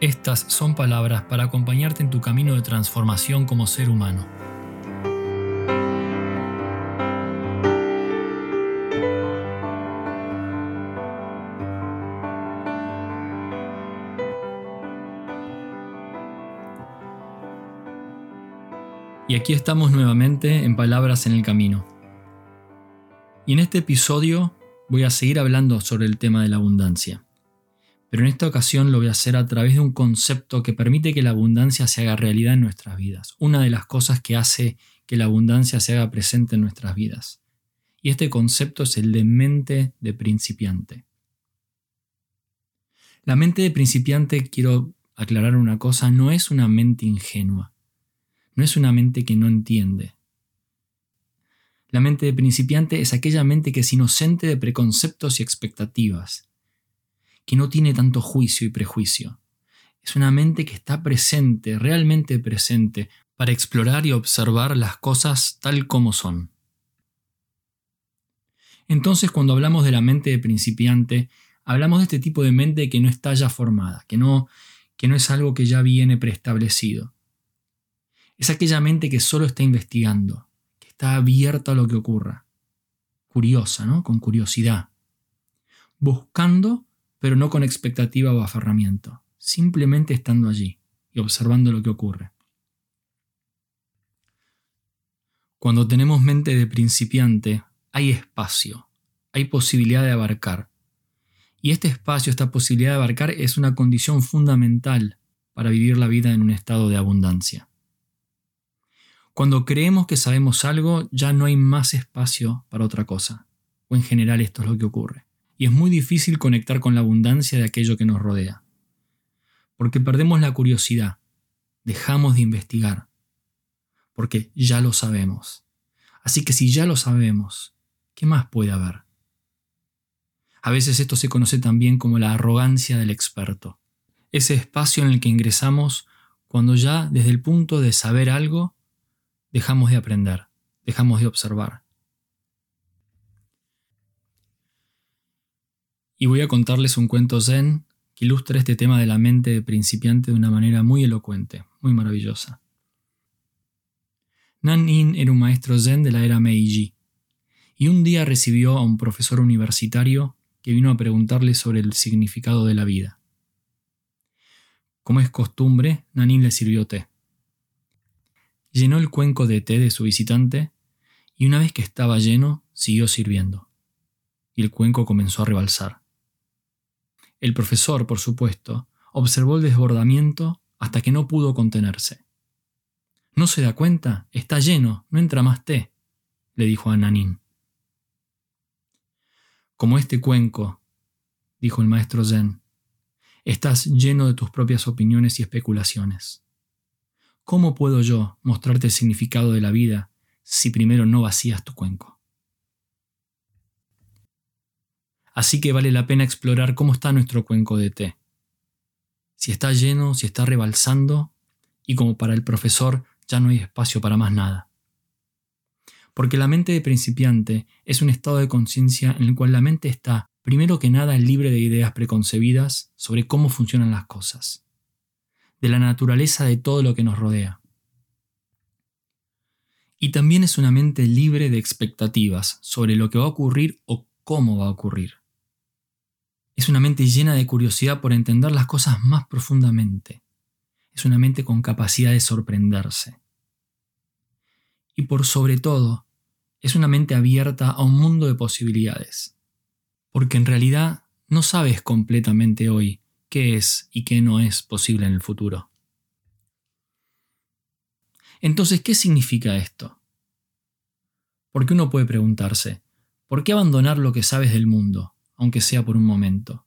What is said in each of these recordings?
estas son palabras para acompañarte en tu camino de transformación como ser humano. Y aquí estamos nuevamente en Palabras en el Camino. Y en este episodio voy a seguir hablando sobre el tema de la abundancia pero en esta ocasión lo voy a hacer a través de un concepto que permite que la abundancia se haga realidad en nuestras vidas. Una de las cosas que hace que la abundancia se haga presente en nuestras vidas. Y este concepto es el de mente de principiante. La mente de principiante, quiero aclarar una cosa, no es una mente ingenua. No es una mente que no entiende. La mente de principiante es aquella mente que es inocente de preconceptos y expectativas, que no tiene tanto juicio y prejuicio. Es una mente que está presente, realmente presente, para explorar y observar las cosas tal como son. Entonces, cuando hablamos de la mente de principiante, hablamos de este tipo de mente que no está ya formada, que no, que no es algo que ya viene preestablecido. Es aquella mente que solo está investigando, que está abierta a lo que ocurra, curiosa, ¿no? Con curiosidad, buscando pero no con expectativa o aferramiento, simplemente estando allí y observando lo que ocurre. Cuando tenemos mente de principiante, hay espacio, hay posibilidad de abarcar. Y este espacio, esta posibilidad de abarcar es una condición fundamental para vivir la vida en un estado de abundancia. Cuando creemos que sabemos algo, ya no hay más espacio para otra cosa. O en general esto es lo que ocurre y es muy difícil conectar con la abundancia de aquello que nos rodea. Porque perdemos la curiosidad, dejamos de investigar, porque ya lo sabemos. Así que si ya lo sabemos, ¿qué más puede haber? A veces esto se conoce también como la arrogancia del experto, ese espacio en el que ingresamos cuando ya desde el punto de saber algo, dejamos de aprender, dejamos de observar, y voy a contarles un cuento zen que ilustra este tema de la mente de principiante de una manera muy elocuente, muy maravillosa. Nan-in era un maestro zen de la era Meiji, y un día recibió a un profesor universitario que vino a preguntarle sobre el significado de la vida. Como es costumbre, Nanin le sirvió té. Llenó el cuenco de té de su visitante y una vez que estaba lleno, siguió sirviendo. Y el cuenco comenzó a rebalsar. El profesor, por supuesto, observó el desbordamiento hasta que no pudo contenerse. ¿No se da cuenta? Está lleno, no entra más té, le dijo a Nanín. Como este cuenco, dijo el maestro Zen, estás lleno de tus propias opiniones y especulaciones. ¿Cómo puedo yo mostrarte el significado de la vida si primero no vacías tu cuenco? Así que vale la pena explorar cómo está nuestro cuenco de té. Si está lleno, si está rebalsando, y como para el profesor ya no hay espacio para más nada. Porque la mente de principiante es un estado de conciencia en el cual la mente está, primero que nada, libre de ideas preconcebidas sobre cómo funcionan las cosas, de la naturaleza de todo lo que nos rodea. Y también es una mente libre de expectativas sobre lo que va a ocurrir o cómo va a ocurrir. Es una mente llena de curiosidad por entender las cosas más profundamente. Es una mente con capacidad de sorprenderse. Y por sobre todo, es una mente abierta a un mundo de posibilidades. Porque en realidad no sabes completamente hoy qué es y qué no es posible en el futuro. Entonces, ¿qué significa esto? Porque uno puede preguntarse, ¿por qué abandonar lo que sabes del mundo? Aunque sea por un momento.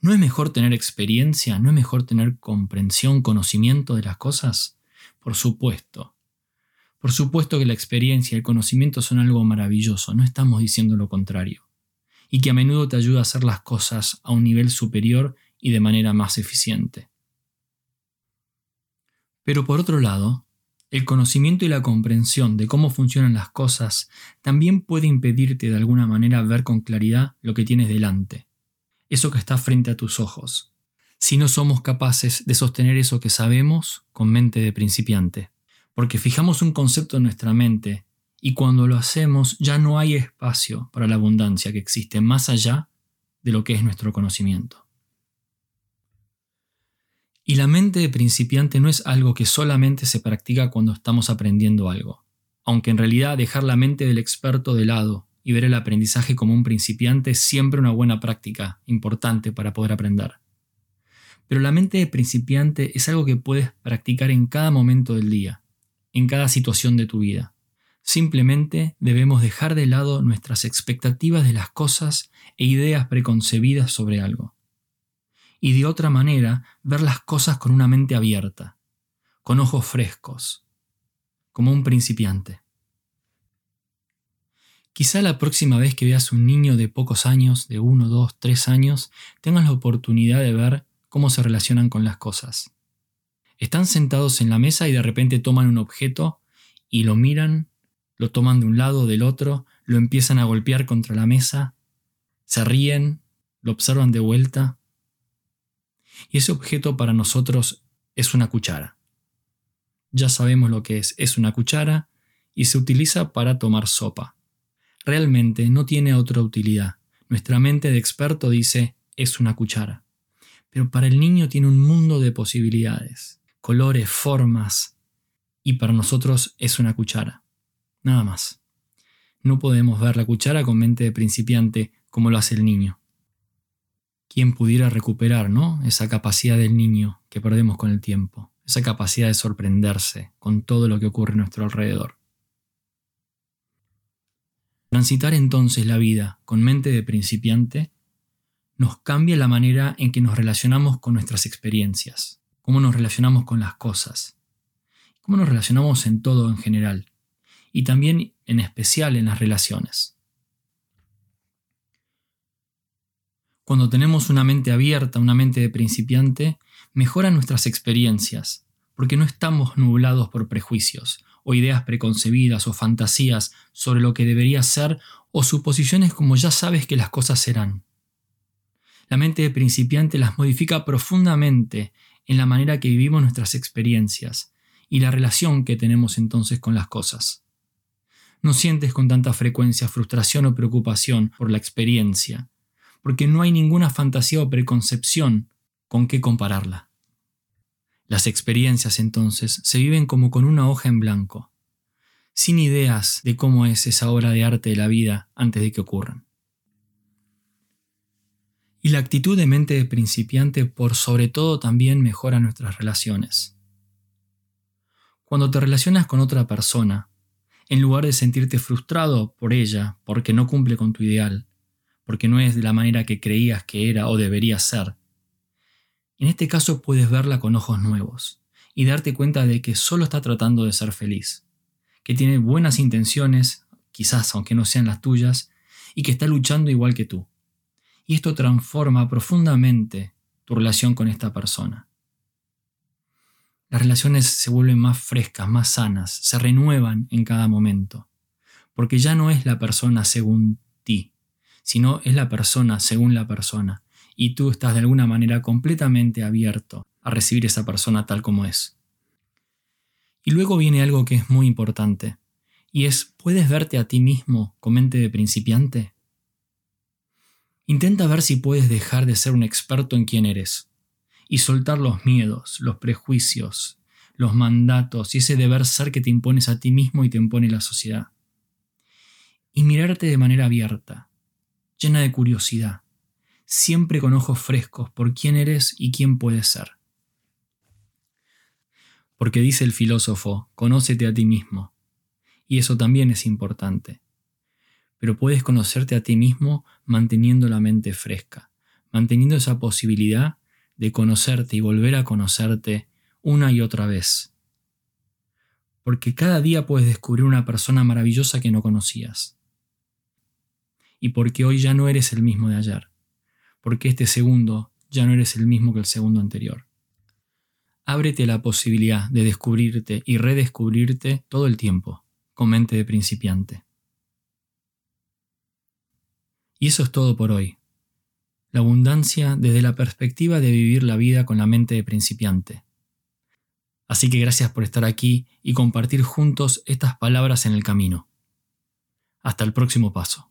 ¿No es mejor tener experiencia? ¿No es mejor tener comprensión, conocimiento de las cosas? Por supuesto. Por supuesto que la experiencia y el conocimiento son algo maravilloso, no estamos diciendo lo contrario, y que a menudo te ayuda a hacer las cosas a un nivel superior y de manera más eficiente. Pero por otro lado, el conocimiento y la comprensión de cómo funcionan las cosas también puede impedirte de alguna manera ver con claridad lo que tienes delante, eso que está frente a tus ojos, si no somos capaces de sostener eso que sabemos con mente de principiante porque fijamos un concepto en nuestra mente y cuando lo hacemos ya no hay espacio para la abundancia que existe más allá de lo que es nuestro conocimiento. Y la mente de principiante no es algo que solamente se practica cuando estamos aprendiendo algo, aunque en realidad dejar la mente del experto de lado y ver el aprendizaje como un principiante es siempre una buena práctica, importante para poder aprender. Pero la mente de principiante es algo que puedes practicar en cada momento del día, en cada situación de tu vida. Simplemente debemos dejar de lado nuestras expectativas de las cosas e ideas preconcebidas sobre algo. Y de otra manera, ver las cosas con una mente abierta, con ojos frescos, como un principiante. Quizá la próxima vez que veas un niño de pocos años, de uno, dos, tres años, tengas la oportunidad de ver cómo se relacionan con las cosas. Están sentados en la mesa y de repente toman un objeto y lo miran, lo toman de un lado del otro, lo empiezan a golpear contra la mesa, se ríen, lo observan de vuelta. Y ese objeto para nosotros es una cuchara. Ya sabemos lo que es, es una cuchara y se utiliza para tomar sopa. Realmente no tiene otra utilidad. Nuestra mente de experto dice es una cuchara. Pero para el niño tiene un mundo de posibilidades colores, formas, y para nosotros es una cuchara. Nada más. No podemos ver la cuchara con mente de principiante como lo hace el niño. ¿Quién pudiera recuperar, no? Esa capacidad del niño que perdemos con el tiempo, esa capacidad de sorprenderse con todo lo que ocurre a nuestro alrededor. Transitar entonces la vida con mente de principiante nos cambia la manera en que nos relacionamos con nuestras experiencias cómo nos relacionamos con las cosas, cómo nos relacionamos en todo en general, y también en especial en las relaciones. Cuando tenemos una mente abierta, una mente de principiante, mejoran nuestras experiencias, porque no estamos nublados por prejuicios, o ideas preconcebidas, o fantasías sobre lo que debería ser, o suposiciones como ya sabes que las cosas serán. La mente de principiante las modifica profundamente en la manera que vivimos nuestras experiencias y la relación que tenemos entonces con las cosas. No sientes con tanta frecuencia frustración o preocupación por la experiencia, porque no hay ninguna fantasía o preconcepción con qué compararla. Las experiencias entonces se viven como con una hoja en blanco, sin ideas de cómo es esa obra de arte de la vida antes de que ocurran. Y la actitud de mente de principiante por sobre todo también mejora nuestras relaciones. Cuando te relacionas con otra persona, en lugar de sentirte frustrado por ella porque no cumple con tu ideal, porque no es de la manera que creías que era o debería ser, en este caso puedes verla con ojos nuevos y darte cuenta de que solo está tratando de ser feliz, que tiene buenas intenciones, quizás aunque no sean las tuyas, y que está luchando igual que tú. Y esto transforma profundamente tu relación con esta persona. Las relaciones se vuelven más frescas, más sanas, se renuevan en cada momento, porque ya no es la persona según ti, sino es la persona según la persona, y tú estás de alguna manera completamente abierto a recibir esa persona tal como es. Y luego viene algo que es muy importante, y es, ¿puedes verte a ti mismo con mente de principiante? Intenta ver si puedes dejar de ser un experto en quién eres y soltar los miedos, los prejuicios, los mandatos y ese deber ser que te impones a ti mismo y te impone la sociedad. Y mirarte de manera abierta, llena de curiosidad, siempre con ojos frescos por quién eres y quién puedes ser. Porque dice el filósofo, conócete a ti mismo. Y eso también es importante pero puedes conocerte a ti mismo manteniendo la mente fresca, manteniendo esa posibilidad de conocerte y volver a conocerte una y otra vez. porque cada día puedes descubrir una persona maravillosa que no conocías. Y porque hoy ya no eres el mismo de ayer, porque este segundo ya no eres el mismo que el segundo anterior. Ábrete la posibilidad de descubrirte y redescubrirte todo el tiempo, con mente de principiante. Y eso es todo por hoy. La abundancia desde la perspectiva de vivir la vida con la mente de principiante. Así que gracias por estar aquí y compartir juntos estas palabras en el camino. Hasta el próximo paso.